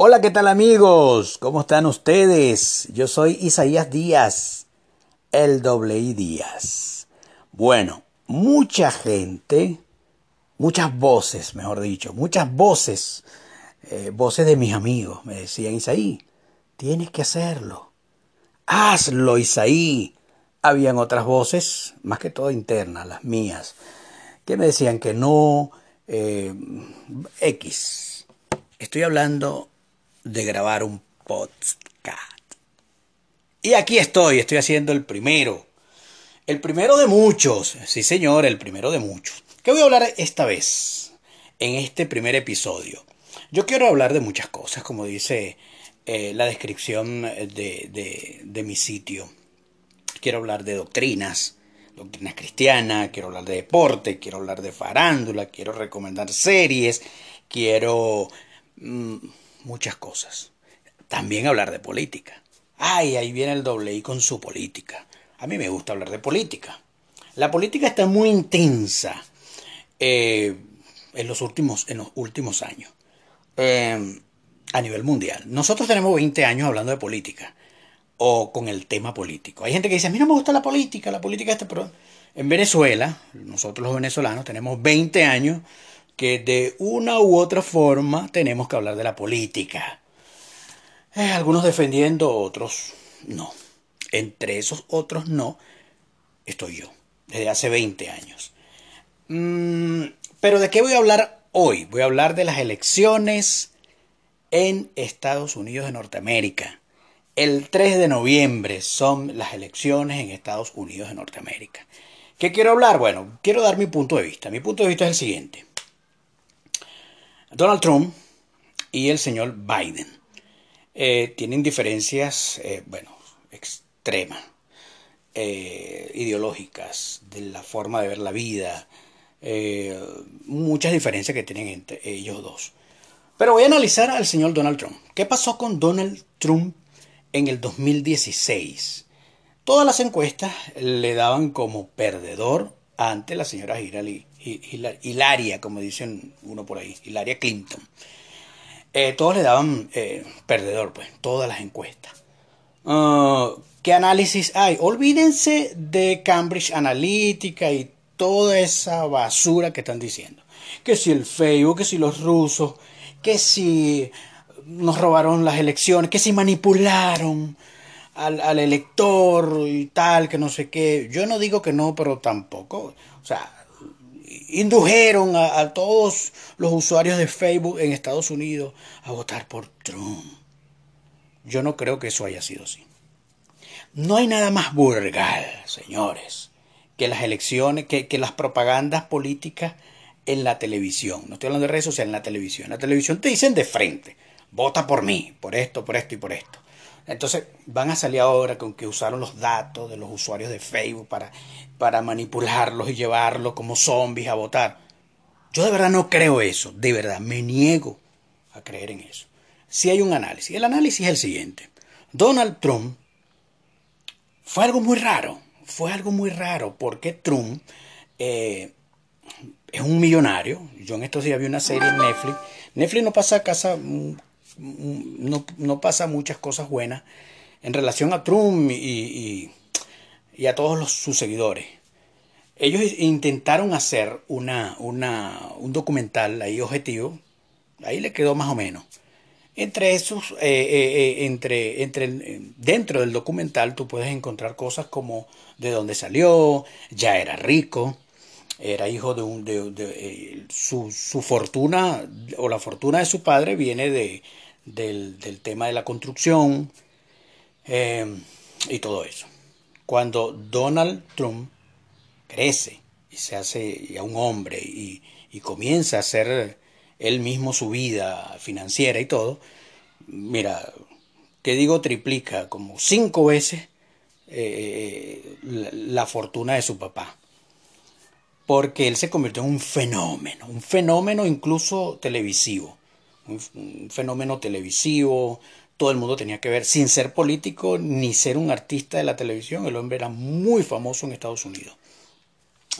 Hola, ¿qué tal amigos? ¿Cómo están ustedes? Yo soy Isaías Díaz, el doble I Díaz. Bueno, mucha gente, muchas voces, mejor dicho, muchas voces, eh, voces de mis amigos me decían, Isaí, tienes que hacerlo. Hazlo, Isaí. Habían otras voces, más que todo internas, las mías, que me decían que no, eh, X. Estoy hablando de grabar un podcast. Y aquí estoy, estoy haciendo el primero. El primero de muchos. Sí, señor, el primero de muchos. ¿Qué voy a hablar esta vez? En este primer episodio. Yo quiero hablar de muchas cosas, como dice eh, la descripción de, de mi sitio. Quiero hablar de doctrinas, doctrinas cristianas, quiero hablar de deporte, quiero hablar de farándula, quiero recomendar series, quiero mm, muchas cosas. También hablar de política. Ay, ahí viene el doble I con su política. A mí me gusta hablar de política. La política está muy intensa eh, en, los últimos, en los últimos años. Eh, a nivel mundial. Nosotros tenemos 20 años hablando de política o con el tema político. Hay gente que dice, a mí no me gusta la política, la política está... Pero en Venezuela, nosotros los venezolanos tenemos 20 años que de una u otra forma tenemos que hablar de la política. Eh, algunos defendiendo, otros no. Entre esos otros no, estoy yo, desde hace 20 años. Mm, pero ¿de qué voy a hablar hoy? Voy a hablar de las elecciones en Estados Unidos de Norteamérica. El 3 de noviembre son las elecciones en Estados Unidos de Norteamérica. ¿Qué quiero hablar? Bueno, quiero dar mi punto de vista. Mi punto de vista es el siguiente. Donald Trump y el señor Biden eh, tienen diferencias, eh, bueno, extremas, eh, ideológicas, de la forma de ver la vida, muchas diferencias que tienen entre ellos dos. Pero voy a analizar al señor Donald Trump. ¿Qué pasó con Donald Trump en el 2016. Todas las encuestas le daban como perdedor ante la señora Hilaria, como dicen uno por ahí, Hilaria Clinton. Eh, todos le daban eh, perdedor, pues, todas las encuestas. Ah, ¿Qué análisis hay? Olvídense de Cambridge Analytica y toda esa basura que están diciendo. Que si el Facebook, que si los rusos, que si nos robaron las elecciones, que si manipularon al, elector y tal, que no sé qué. Yo no digo que no, pero tampoco. O sea, indujeron a, todos los usuarios de Facebook en Estados Unidos a votar por Trump. Yo no creo que eso haya sido así. No hay nada más burgal, señores, que las elecciones, que, que las propagandas políticas en la televisión. No estoy hablando de redes sociales, en la televisión. En la televisión te dicen de frente vota por mí, por esto, por esto y por esto. Entonces van a salir ahora con que usaron los datos de los usuarios de Facebook para, para manipularlos y llevarlos como zombies a votar. Yo de verdad no creo eso, de verdad, me niego a creer en eso. Si hay un análisis, el análisis es el siguiente. Donald Trump fue algo muy raro, fue algo muy raro porque Trump eh, es un millonario. Yo en estos días vi una serie en Netflix. Netflix no pasa a casa no, no pasa muchas cosas buenas en relación a Trump y, y, a todos los, sus seguidores. Ellos intentaron hacer una, una, un documental ahí objetivo, ahí le quedó más o menos. Entre esos, eh, eh, eh, entre, entre, dentro del documental tú puedes encontrar cosas como de dónde salió, ya era rico, era hijo de un... De, su, su, fortuna o la fortuna de su padre viene de, del, tema de la construcción eh, y todo eso. Cuando Donald Trump crece y se hace ya un hombre y, comienza a hacer él mismo su vida financiera y todo, mira, que digo triplica como cinco veces eh, la, fortuna de su papá. Porque él se convirtió en un fenómeno, un fenómeno incluso televisivo un, fenómeno televisivo, todo el mundo tenía que ver, sin ser político ni ser un artista de la televisión, el hombre era muy famoso en Estados Unidos.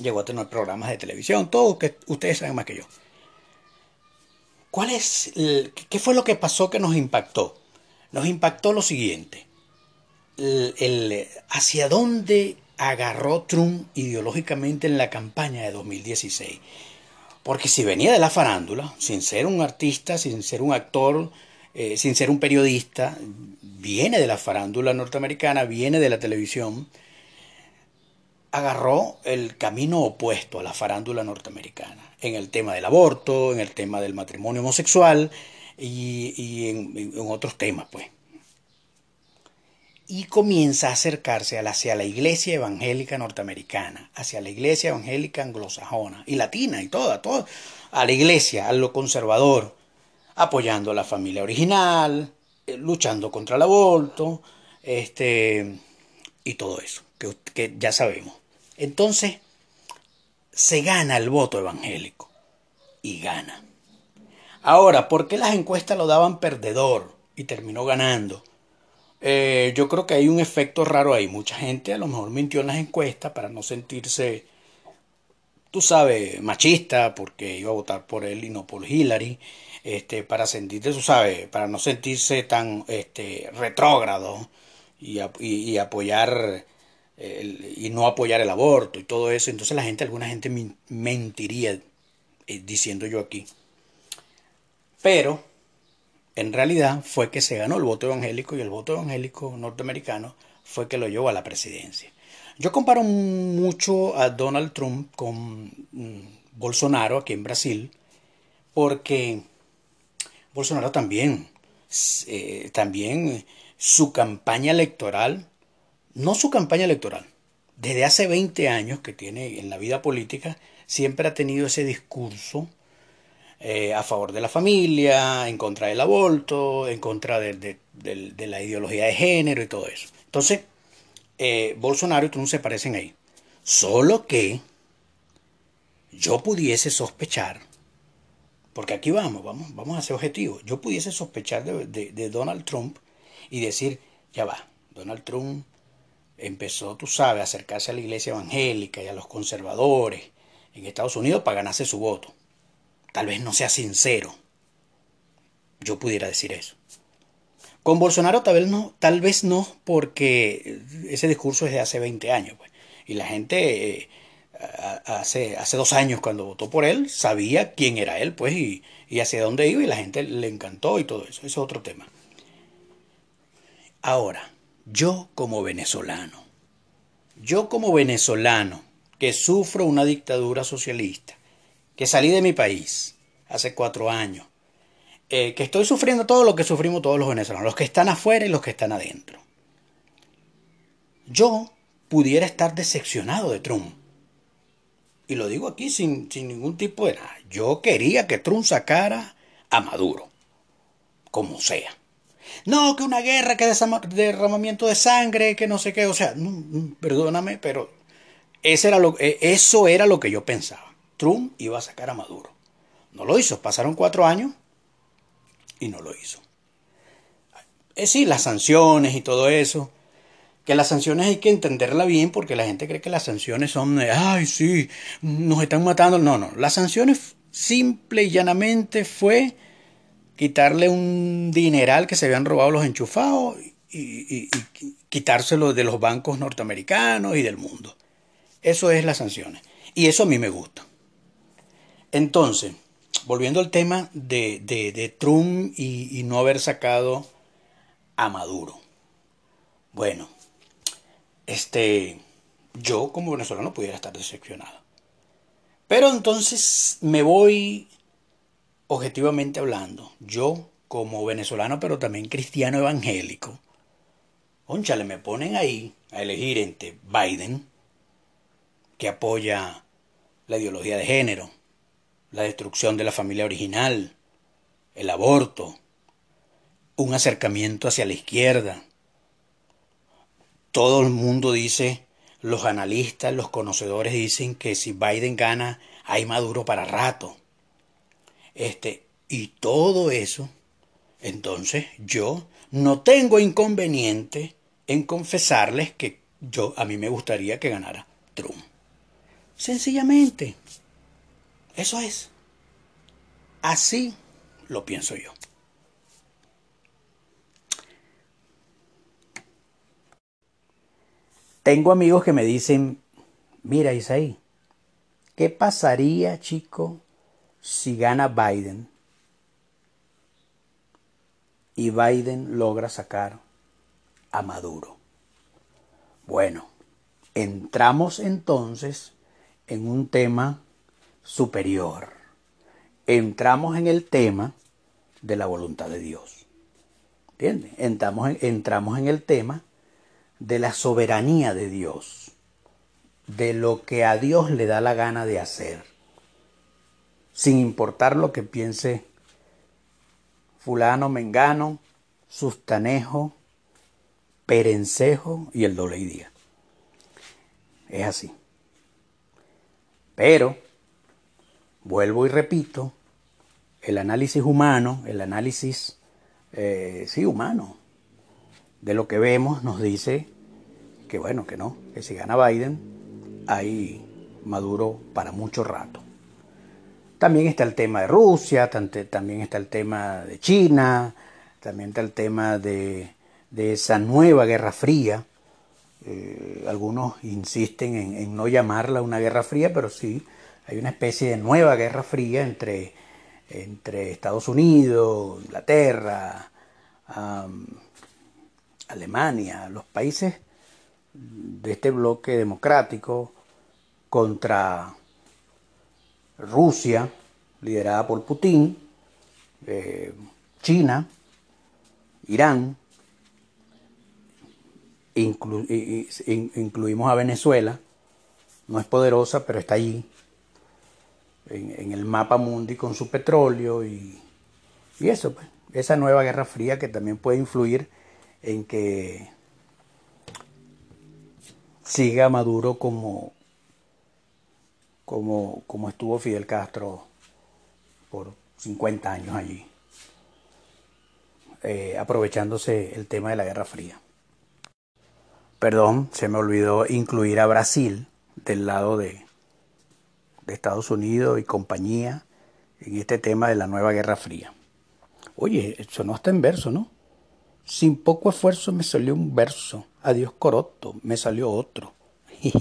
Llegó a tener programas de televisión, todo que ustedes saben más que yo. ¿cuál es, ¿qué fue lo que pasó que nos impactó? Nos impactó lo siguiente. El, hacia dónde agarró Trump ideológicamente en la campaña de 2016. Porque si venía de la farándula, sin ser un artista, sin ser un actor, eh, sin ser un periodista, viene de la farándula norteamericana, viene de la televisión, agarró el camino opuesto a la farándula norteamericana, en el tema del aborto, en el tema del matrimonio homosexual y, en, otros temas, pues. Y comienza a acercarse hacia la iglesia evangélica norteamericana, hacia la iglesia evangélica anglosajona y latina y toda, toda, a la iglesia, a lo conservador, apoyando a la familia original, eh, luchando contra el aborto, este, y todo eso, que, que ya sabemos. Entonces, se gana el voto evangélico. Y gana. Ahora, ¿por qué las encuestas lo daban perdedor y terminó ganando? Eh, yo creo que hay un efecto raro ahí. Mucha gente a lo mejor mintió en las encuestas para no sentirse, tú sabes, machista, porque iba a votar por él y no por Hillary. Este, para sentirse, tú sabes, para no sentirse tan este, retrógrado y, apoyar y no apoyar el aborto y todo eso. Entonces la gente, alguna gente mentiría eh, diciendo yo aquí. Pero en realidad fue que se ganó el voto evangélico y el voto evangélico norteamericano fue que lo llevó a la presidencia. Yo comparo mucho a Donald Trump con mm, Bolsonaro aquí en Brasil, porque Bolsonaro también, eh, también su campaña electoral no su campaña electoral. Desde hace 20 años que tiene en la vida política, siempre ha tenido ese discurso eh, a favor de la familia, en contra del aborto, en contra de, la ideología de género y todo eso. Entonces, eh, Bolsonaro y Trump se parecen ahí. Solo que yo pudiese sospechar, porque aquí vamos, vamos, vamos a ser objetivos, yo pudiese sospechar de Donald Trump y decir, ya va, Donald Trump empezó, tú sabes, a acercarse a la iglesia evangélica y a los conservadores en Estados Unidos para ganarse su voto. Tal vez no sea sincero. Yo pudiera decir eso. Con Bolsonaro tal vez no, tal vez no porque ese discurso es de hace 20 años. Pues. Y la gente eh, hace, hace dos años cuando votó por él sabía quién era él pues y, y hacia dónde iba y la gente le encantó y todo eso. Eso es otro tema. Ahora, yo como venezolano, yo como venezolano que sufro una dictadura socialista, que salí de mi país hace cuatro años, eh, que estoy sufriendo todo lo que sufrimos todos los venezolanos, los que están afuera y los que están adentro. Yo pudiera estar decepcionado de Trump. Y lo digo aquí sin, sin ningún tipo de nada. Yo quería que Trump sacara a Maduro, como sea. No, que una guerra, que derramamiento de sangre, que no sé qué. O sea, perdóname, pero era lo, e, eso era lo que yo pensaba. Trump iba a sacar a Maduro. No lo hizo. Pasaron cuatro años y no lo hizo. Es sí, las sanciones y todo eso. Que las sanciones hay que entenderla bien porque la gente cree que las sanciones son, ay, sí, nos están matando. No, no. Las sanciones simple y llanamente fue quitarle un dineral que se habían robado los enchufados y, quitárselo de los bancos norteamericanos y del mundo. Eso es las sanciones. Y eso a mí me gusta. Entonces, volviendo al tema de, de, Trump y, no haber sacado a Maduro. Bueno, este, yo como venezolano pudiera estar decepcionado. Pero entonces me voy objetivamente hablando, yo como venezolano, pero también cristiano evangélico, le me ponen ahí a elegir entre Biden, que apoya la ideología de género, la destrucción de la familia original, el aborto, un acercamiento hacia la izquierda. Todo el mundo dice, los analistas, los conocedores dicen que si Biden gana, hay Maduro para rato. Este, y todo eso, entonces yo no tengo inconveniente en confesarles que yo a mí me gustaría que ganara Trump. Sencillamente. Eso es. Así, lo pienso yo. Tengo amigos que me dicen, mira Isaí, ¿qué pasaría, chico, si gana Biden y Biden logra sacar a Maduro? Bueno, entramos entonces en un tema superior. Entramos en el tema de la voluntad de Dios. ¿Entiendes? Entramos en, entramos en el tema de la soberanía de Dios, de lo que a Dios le da la gana de hacer, sin importar lo que piense fulano, mengano, sustanejo, perencejo y el doble día. Es así. Pero, vuelvo y repito, el análisis humano, el análisis, eh, sí, humano, de lo que vemos nos dice que bueno, que no, que si gana Biden, hay Maduro para mucho rato. También está el tema de Rusia, también está el tema de China, también está el tema de, esa nueva guerra fría. Eh, algunos insisten en, en, no llamarla una guerra fría, pero sí hay una especie de nueva guerra fría entre, entre Estados Unidos, Inglaterra, Alemania, los países de este bloque democrático contra Rusia, liderada por Putin, eh, China, Irán, incluimos a Venezuela, no es poderosa, pero está allí, en, el mapa mundi con su petróleo y, y eso, pues, esa nueva guerra fría que también puede influir en que siga Maduro como, como, como estuvo Fidel Castro por 50 años allí, eh, aprovechándose el tema de la Guerra Fría. Perdón, se me olvidó incluir a Brasil del lado de, de Estados Unidos y compañía en este tema de la nueva Guerra Fría. Oye, eso no está en verso, ¿no? Sin poco esfuerzo me salió un verso. Adiós coroto, me salió otro.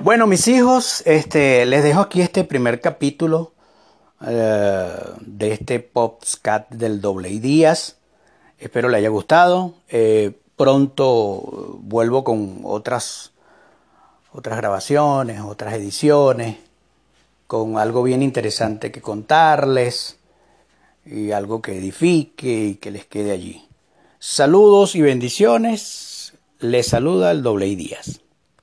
bueno, mis hijos, este, les dejo aquí este primer capítulo eh, de este podcast del doble días. Espero le haya gustado. Eh, pronto vuelvo con otras, otras grabaciones, otras ediciones, con algo bien interesante que contarles y algo que edifique y que les quede allí. Saludos y bendiciones. Les saluda el doble Díaz.